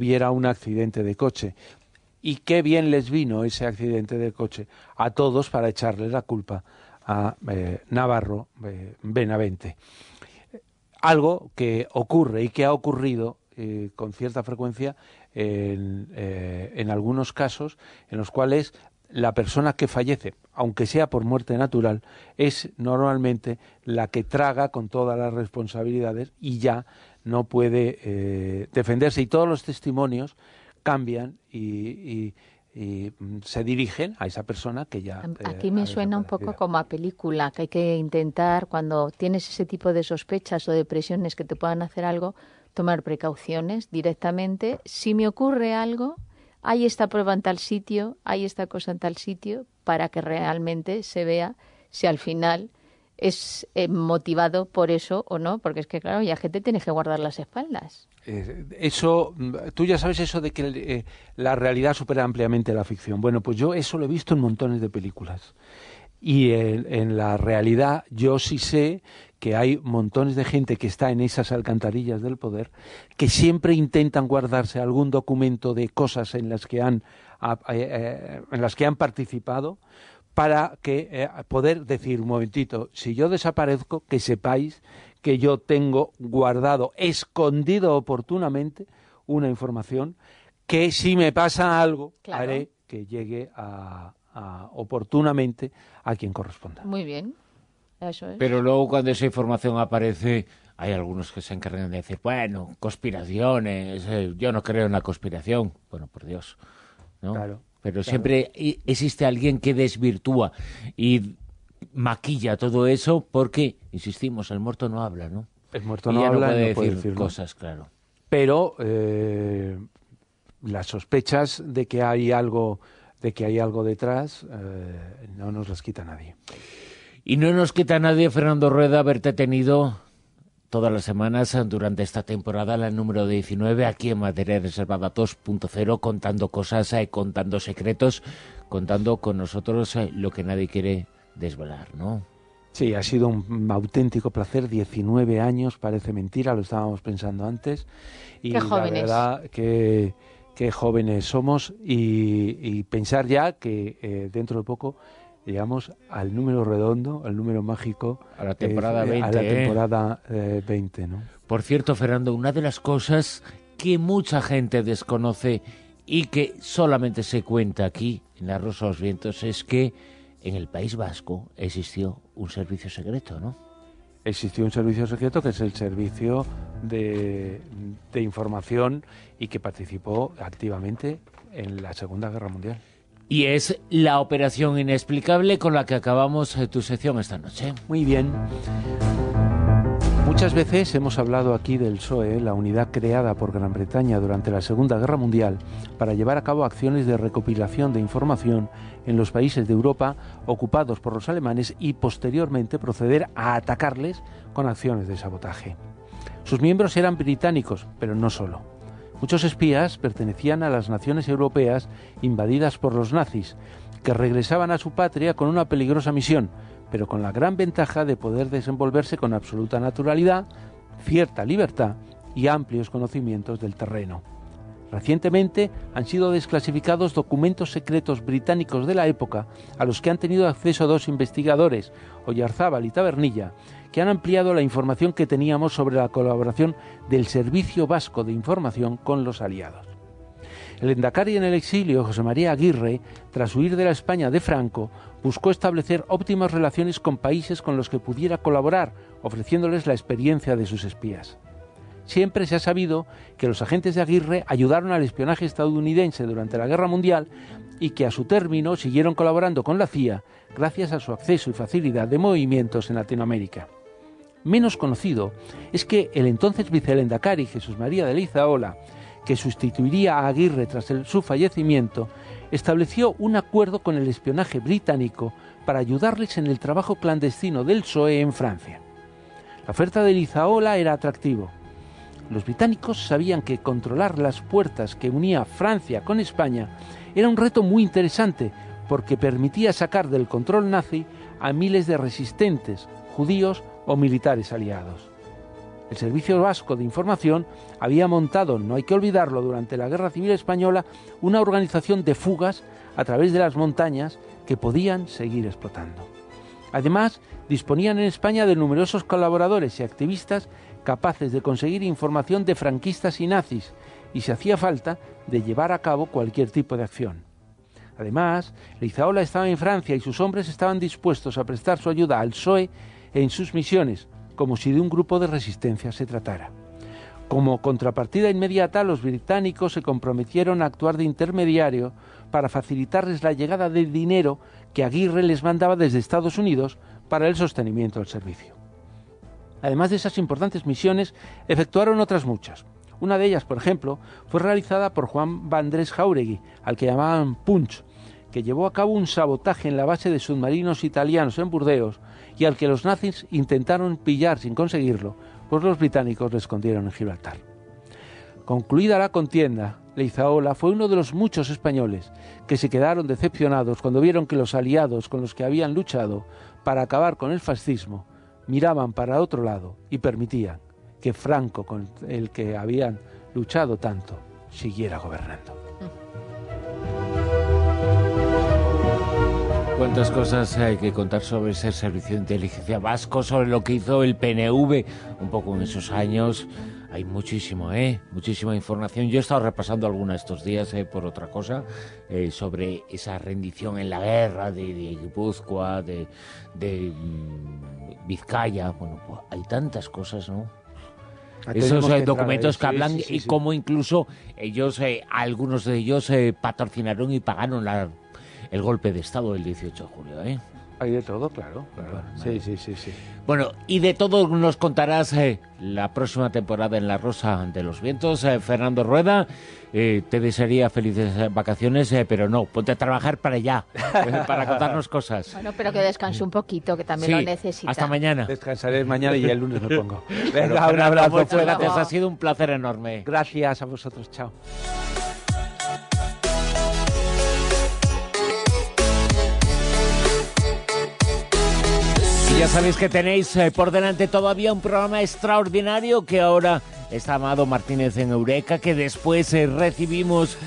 hubiera un accidente de coche. Y qué bien les vino ese accidente de coche a todos para echarle la culpa a eh, Navarro eh, Benavente. Algo que ocurre y que ha ocurrido eh, con cierta frecuencia en, en algunos casos en los cuales la persona que fallece, aunque sea por muerte natural, es normalmente la que traga con todas las responsabilidades y ya no puede defenderse. Y todos los testimonios cambian y, mm, se dirigen a esa persona que ya... Eh, aquí me suena un poco como a película, que hay que intentar, cuando tienes ese tipo de sospechas o depresiones que te puedan hacer algo, tomar precauciones directamente. Si me ocurre algo, hay esta prueba en tal sitio, hay esta cosa en tal sitio, para que realmente se vea si al final es eh, motivado por eso o no, porque es que, claro, ya gente tiene que guardar las espaldas. Eh, eso, tú ya sabes eso de que eh, la realidad supera ampliamente la ficción. Bueno, pues yo eso lo he visto en montones de películas. Y en, la realidad yo sí sé que hay montones de gente que está en esas alcantarillas del poder que siempre intentan guardarse algún documento de cosas en las que han, en las que han participado para que eh, poder decir un momentito, si yo desaparezco, que sepáis que yo tengo guardado, escondido oportunamente, una información que si me pasa algo, haré que llegue a, oportunamente a quien corresponda. Muy bien. Eso es. Pero luego cuando esa información aparece, hay algunos que se encargan de decir, bueno, conspiraciones, eh, yo no creo en la conspiración. Bueno, por Dios. ¿no? Claro. Pero siempre existe alguien que desvirtúa y maquilla todo eso porque, insistimos, el muerto no habla, ¿no? El muerto no habla, no puede, decir, cosas, claro. Pero eh, las sospechas de que hay algo, de que hay algo detrás, eh, no nos las quita nadie. Y no nos quita nadie, Fernando Rueda, haberte tenido todas las semanas durante esta temporada, la número 19, aquí en Materia Reservada 2.0, contando cosas, eh, contando secretos, contando con nosotros eh, lo que nadie quiere desvelar, ¿no? Sí, ha sido un auténtico placer, 19 años, parece mentira, lo estábamos pensando antes. Y qué jóvenes. la verdad que qué jóvenes somos y, pensar ya que eh, dentro de poco llegamos al número redondo, al número mágico. A la temporada 20. A la ¿eh? temporada 20, ¿no? Por cierto, Fernando, una de las cosas que mucha gente desconoce y que solamente se cuenta aquí, en la Rosa de los Vientos, es que en el País Vasco existió un servicio secreto, ¿no? Existió un servicio secreto que es el servicio de, de información y que participó activamente en la Segunda Guerra Mundial. Y es la operación inexplicable con la que acabamos eh, tu sección esta noche. Muy bien. Muchas veces hemos hablado aquí del PSOE, la unidad creada por Gran Bretaña durante la Segunda Guerra Mundial para llevar a cabo acciones de recopilación de información en los países de Europa ocupados por los alemanes y posteriormente proceder a atacarles con acciones de sabotaje. Sus miembros eran británicos, pero no solo. Muchos espías pertenecían a las naciones europeas invadidas por los nazis, que regresaban a su patria con una peligrosa misión, pero con la gran ventaja de poder desenvolverse con absoluta naturalidad, cierta libertad y amplios conocimientos del terreno. Recientemente han sido desclasificados documentos secretos británicos de la época a los que han tenido acceso dos investigadores, Oyarzábal y Tabernilla, que han ampliado la información que teníamos sobre la colaboración del Servicio Vasco de Información con los aliados. El Endacari en el exilio, José María Aguirre, tras huir de la España de Franco, buscó establecer óptimas relaciones con países con los que pudiera colaborar, ofreciéndoles la experiencia de sus espías. Siempre se ha sabido que los agentes de Aguirre ayudaron al espionaje estadounidense durante la Guerra Mundial y que a su término siguieron colaborando con la CIA gracias a su acceso y facilidad de movimientos en Latinoamérica. Menos conocido es que el entonces vicelendacari Jesús María de Lizaola, que sustituiría a Aguirre tras su fallecimiento, estableció un acuerdo con el espionaje británico para ayudarles en el trabajo clandestino del PSOE en Francia. La oferta de Lizaola era atractivo. Los británicos sabían que controlar las puertas que unía Francia con España era un reto muy interesante porque permitía sacar del control nazi a miles de resistentes judíos o militares aliados. El Servicio Vasco de Información había montado, no hay que olvidarlo, durante la Guerra Civil Española, una organización de fugas a través de las montañas que podían seguir explotando. Además, disponían en España de numerosos colaboradores y activistas capaces de conseguir información de franquistas y nazis y, si hacía falta, de llevar a cabo cualquier tipo de acción. Además, Leizaola estaba en Francia y sus hombres estaban dispuestos a prestar su ayuda al PSOE en sus misiones, como si de un grupo de resistencia se tratara. Como contrapartida inmediata, los británicos se comprometieron a actuar de intermediario para facilitarles la llegada de dinero que Aguirre les mandaba desde Estados Unidos para el sostenimiento del servicio. Además de esas importantes misiones, efectuaron otras muchas. Una de ellas, por ejemplo, fue realizada por Juan Vandrés Jauregui, al que llamaban Punch, que llevó a cabo un sabotaje en la base de submarinos italianos en Burdeos y al que los nazis intentaron pillar sin conseguirlo, pues los británicos le escondieron en Gibraltar. Concluida la contienda, Leizaola fue uno de los muchos españoles que se quedaron decepcionados cuando vieron que los aliados con los que habían luchado para acabar con el fascismo miraban para otro lado y permitían que Franco, con el que habían luchado tanto, siguiera gobernando. Cuántas cosas hay que contar sobre ese servicio de inteligencia vasco, sobre lo que hizo el PNV un poco en esos años. Hay muchísimo, ¿eh? Muchísima información. Yo he estado repasando alguna estos días, ¿eh? Por otra cosa, eh, sobre esa rendición en la guerra de, de Guipúzcoa, de, de mm, Vizcaya. Bueno, pues hay tantas cosas, ¿no? Esos eh, documentos que hablan y cómo incluso ellos, eh, algunos de ellos, patrocinaron y pagaron la el golpe de Estado del 18 de julio. ¿eh? Hay de todo, claro. Sí, sí, sí, sí. Bueno, y de todo nos contarás eh, la próxima temporada en La Rosa de los Vientos. Eh, Fernando Rueda, eh, te desearía felices vacaciones, pero no, ponte a trabajar para allá, para contarnos cosas. Bueno, pero que descanse un poquito, que también lo necesita. Hasta mañana. Descansaré mañana y el lunes me pongo. Venga, un abrazo. Muchas gracias, ha sido un placer enorme. Gracias a vosotros, chao. Ya sabéis que tenéis eh, por delante todavía un programa extraordinario que ahora está Amado Martínez en Eureka, que después eh, recibimos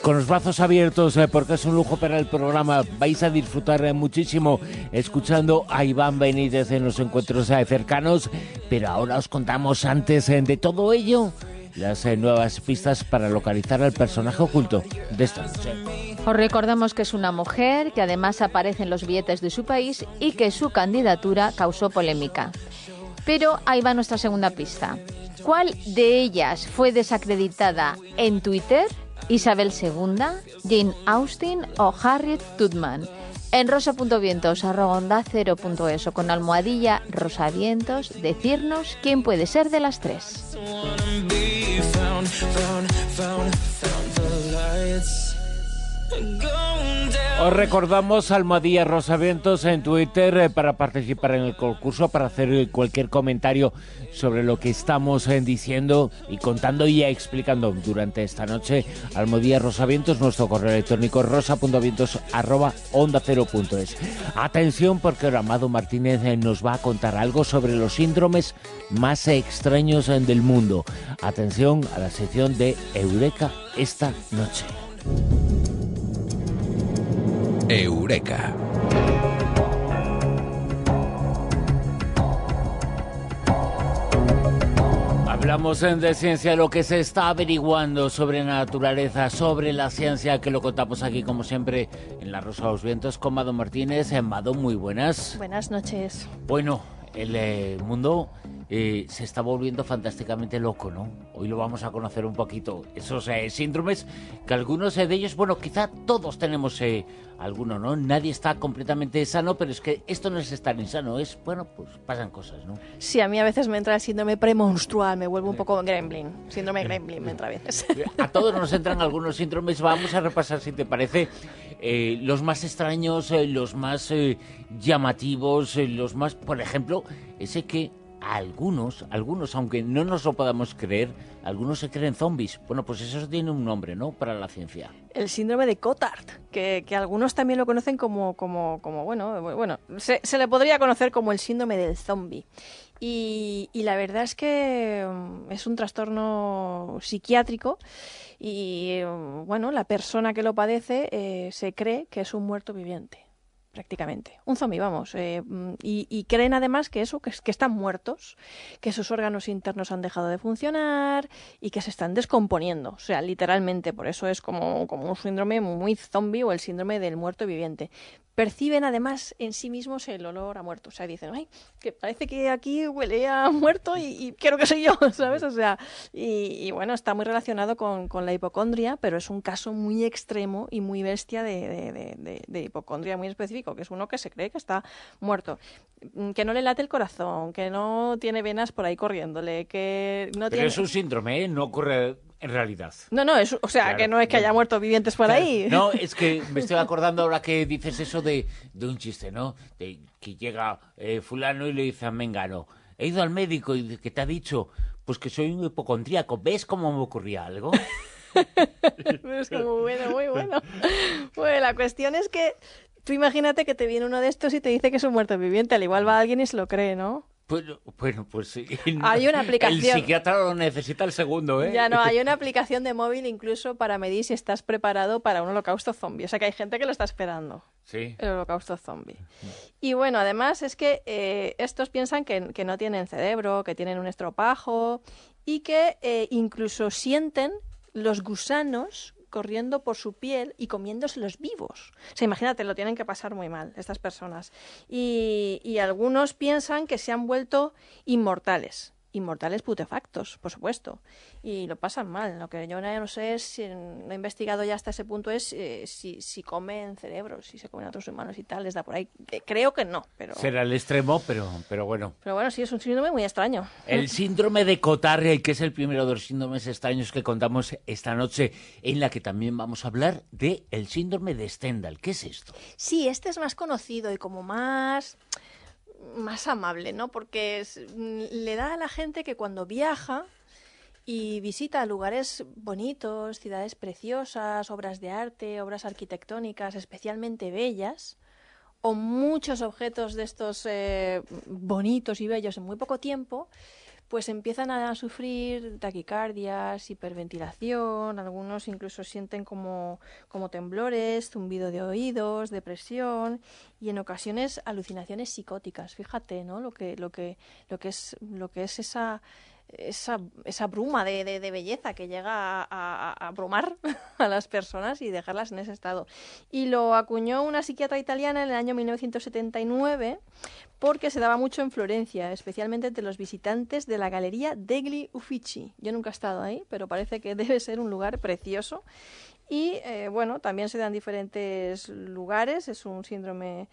con los brazos abiertos eh, porque es un lujo para el programa. Vais a disfrutar muchísimo escuchando a Iván Benítez en los encuentros cercanos, pero ahora os contamos antes de todo ello las nuevas pistas para localizar al personaje oculto de esta noche. Os recordamos que es una mujer que además aparece en los billetes de su país y que su candidatura causó polémica. Pero ahí va nuestra segunda pista. ¿Cuál de ellas fue desacreditada en Twitter? Isabel II, Jane Austen o Harriet Tubman. En rosa.vientos, arroba 0.es o con almohadilla rosavientos, decirnos quién puede ser de las tres. found, found, found the lights. Go Os recordamos Almohadilla Rosavientos en Twitter eh, para participar en el concurso, para hacer eh, cualquier comentario sobre lo que estamos eh, diciendo y contando y explicando durante esta noche. Almohadilla Rosavientos, nuestro correo electrónico rosa.vientos arroba onda cero Atención porque ahora Amado Martínez nos va a contar algo sobre los síndromes más extraños del mundo. Atención a la sección de Eureka esta noche. Eureka. Hablamos de ciencia, lo que se está averiguando sobre naturaleza, sobre la ciencia, que lo contamos aquí como siempre en La Rosa de los Vientos con Mado Martínez. Eh, Mado, muy buenas. Buenas noches. Bueno, el eh, mundo eh, se está volviendo fantásticamente loco, ¿no? Hoy lo vamos a conocer un poquito. Esos eh, síndromes que algunos de ellos, bueno, quizá todos tenemos eh, alguno, ¿no? Nadie está completamente sano, pero es que esto no es estar insano, es, bueno, pues pasan cosas, ¿no? Sí, a mí a veces me entra el síndrome premonstrual, me vuelvo un poco gremlin. Síndrome gremlin me entra a veces. A todos nos entran algunos síndromes. Vamos a repasar, si te parece, los más extraños, los más llamativos, los más, por ejemplo, ese que algunos, algunos, aunque no nos lo podamos creer, algunos se creen zombies. Bueno, pues eso tiene un nombre, ¿no? Para la ciencia. El síndrome de Cotard, que, algunos también lo conocen como, como, como bueno, bueno, se, le podría conocer como el síndrome del zombie. Y, la verdad es que mm, es un trastorno psiquiátrico y mm, bueno, la persona que lo padece eh, se cree que es un muerto viviente prácticamente. Un zombie, vamos. Eh, mm, y, creen además que eso, que, que, están muertos, que sus órganos internos han dejado de funcionar y que se están descomponiendo. O sea, literalmente, por eso es como, como un síndrome muy zombie o el síndrome del muerto viviente perciben además en sí mismos el olor a muerto. O sea, dicen, ay, que parece que aquí huele a muerto y, quiero que soy yo, ¿sabes? O sea, y, bueno, está muy relacionado con, la hipocondria, pero es un caso muy extremo y muy bestia de, hipocondria muy específico, que es uno que se cree que está muerto. Mm, que no le late el corazón, que no tiene venas por ahí corriéndole, que no pero es un síndrome, ¿eh? No ocurre en realidad. No, no, es, o sea, que no es que haya muertos vivientes por ahí. No, es que me estoy acordando ahora que dices eso de, de un chiste, ¿no? De que llega eh, fulano y le dice a Mengano, he ido al médico y que te ha dicho, pues que soy un hipocondríaco, ¿ves cómo me ocurría algo? es muy bueno, muy bueno. Bueno, la cuestión es que tú imagínate que te viene uno de estos y te dice que es un muerto viviente, al igual va alguien y se lo cree, ¿no? Bueno, pues sí. Hay una aplicación. El psiquiatra lo necesita el segundo, ¿eh? Ya no, hay una aplicación de móvil incluso para medir si estás preparado para un holocausto zombie. O sea que hay gente que lo está esperando. Sí. El holocausto zombie. Y bueno, además es que eh, estos piensan que, no tienen cerebro, que tienen un estropajo y que eh, incluso sienten los gusanos corriendo por su piel y comiéndoselos vivos. O sea, imagínate, lo tienen que pasar muy mal estas personas. Y, y algunos piensan que se han vuelto inmortales inmortales putefactos, por supuesto, y lo pasan mal. Lo que yo no sé es, si no he investigado ya hasta ese punto, es eh, si, si comen cerebros, si se comen otros humanos y tal, les da por ahí. Eh, creo que no, pero... Será el extremo, pero, pero bueno. Pero bueno, sí, es un síndrome muy extraño. El síndrome de Cotard, que es el primero de los síndromes extraños que contamos esta noche, en la que también vamos a hablar de el síndrome de Stendhal. ¿Qué es esto? Sí, este es más conocido y como más más amable, ¿no? Porque mm, le da a la gente que cuando viaja y visita lugares bonitos, ciudades preciosas, obras de arte, obras arquitectónicas especialmente bellas, o muchos objetos de estos eh, bonitos y bellos en muy poco tiempo, pues empiezan a sufrir taquicardias, hiperventilación, algunos incluso sienten como, como temblores, zumbido de oídos, depresión y en ocasiones alucinaciones psicóticas. Fíjate, ¿no? Lo que, lo que, lo que es, lo que es esa esa, esa bruma de, de, belleza que llega a, a, abrumar a las personas y dejarlas en ese estado. Y lo acuñó una psiquiatra italiana en el año 1979 porque se daba mucho en Florencia, especialmente entre los visitantes de la Galería degli Uffici. Yo nunca he estado ahí, pero parece que debe ser un lugar precioso. Y eh, bueno, también se dan diferentes lugares, es un síndrome